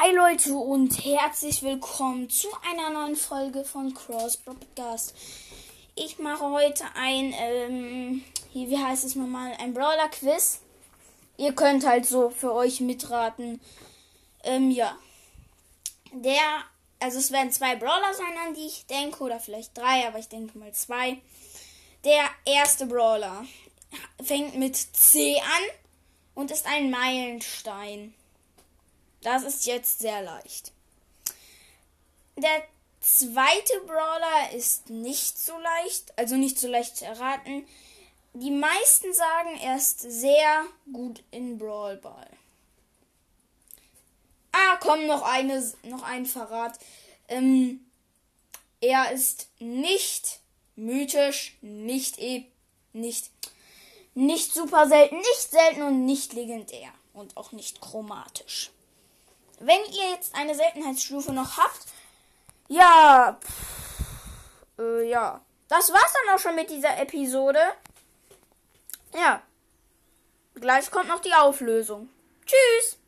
Hi Leute und herzlich willkommen zu einer neuen Folge von Cross Podcast. Ich mache heute ein, ähm, wie heißt es nochmal, ein Brawler Quiz. Ihr könnt halt so für euch mitraten. Ähm, ja. Der, also es werden zwei Brawler sein, an die ich denke, oder vielleicht drei, aber ich denke mal zwei. Der erste Brawler fängt mit C an und ist ein Meilenstein. Das ist jetzt sehr leicht. Der zweite Brawler ist nicht so leicht, also nicht so leicht zu erraten. Die meisten sagen, er ist sehr gut in Brawlball. Ah, komm, noch eine, noch ein Verrat. Ähm, er ist nicht mythisch, nicht e, nicht, nicht super selten, nicht selten und nicht legendär und auch nicht chromatisch. Wenn ihr jetzt eine Seltenheitsstufe noch habt, ja, pff, äh, ja, das war's dann auch schon mit dieser Episode. Ja, gleich kommt noch die Auflösung. Tschüss!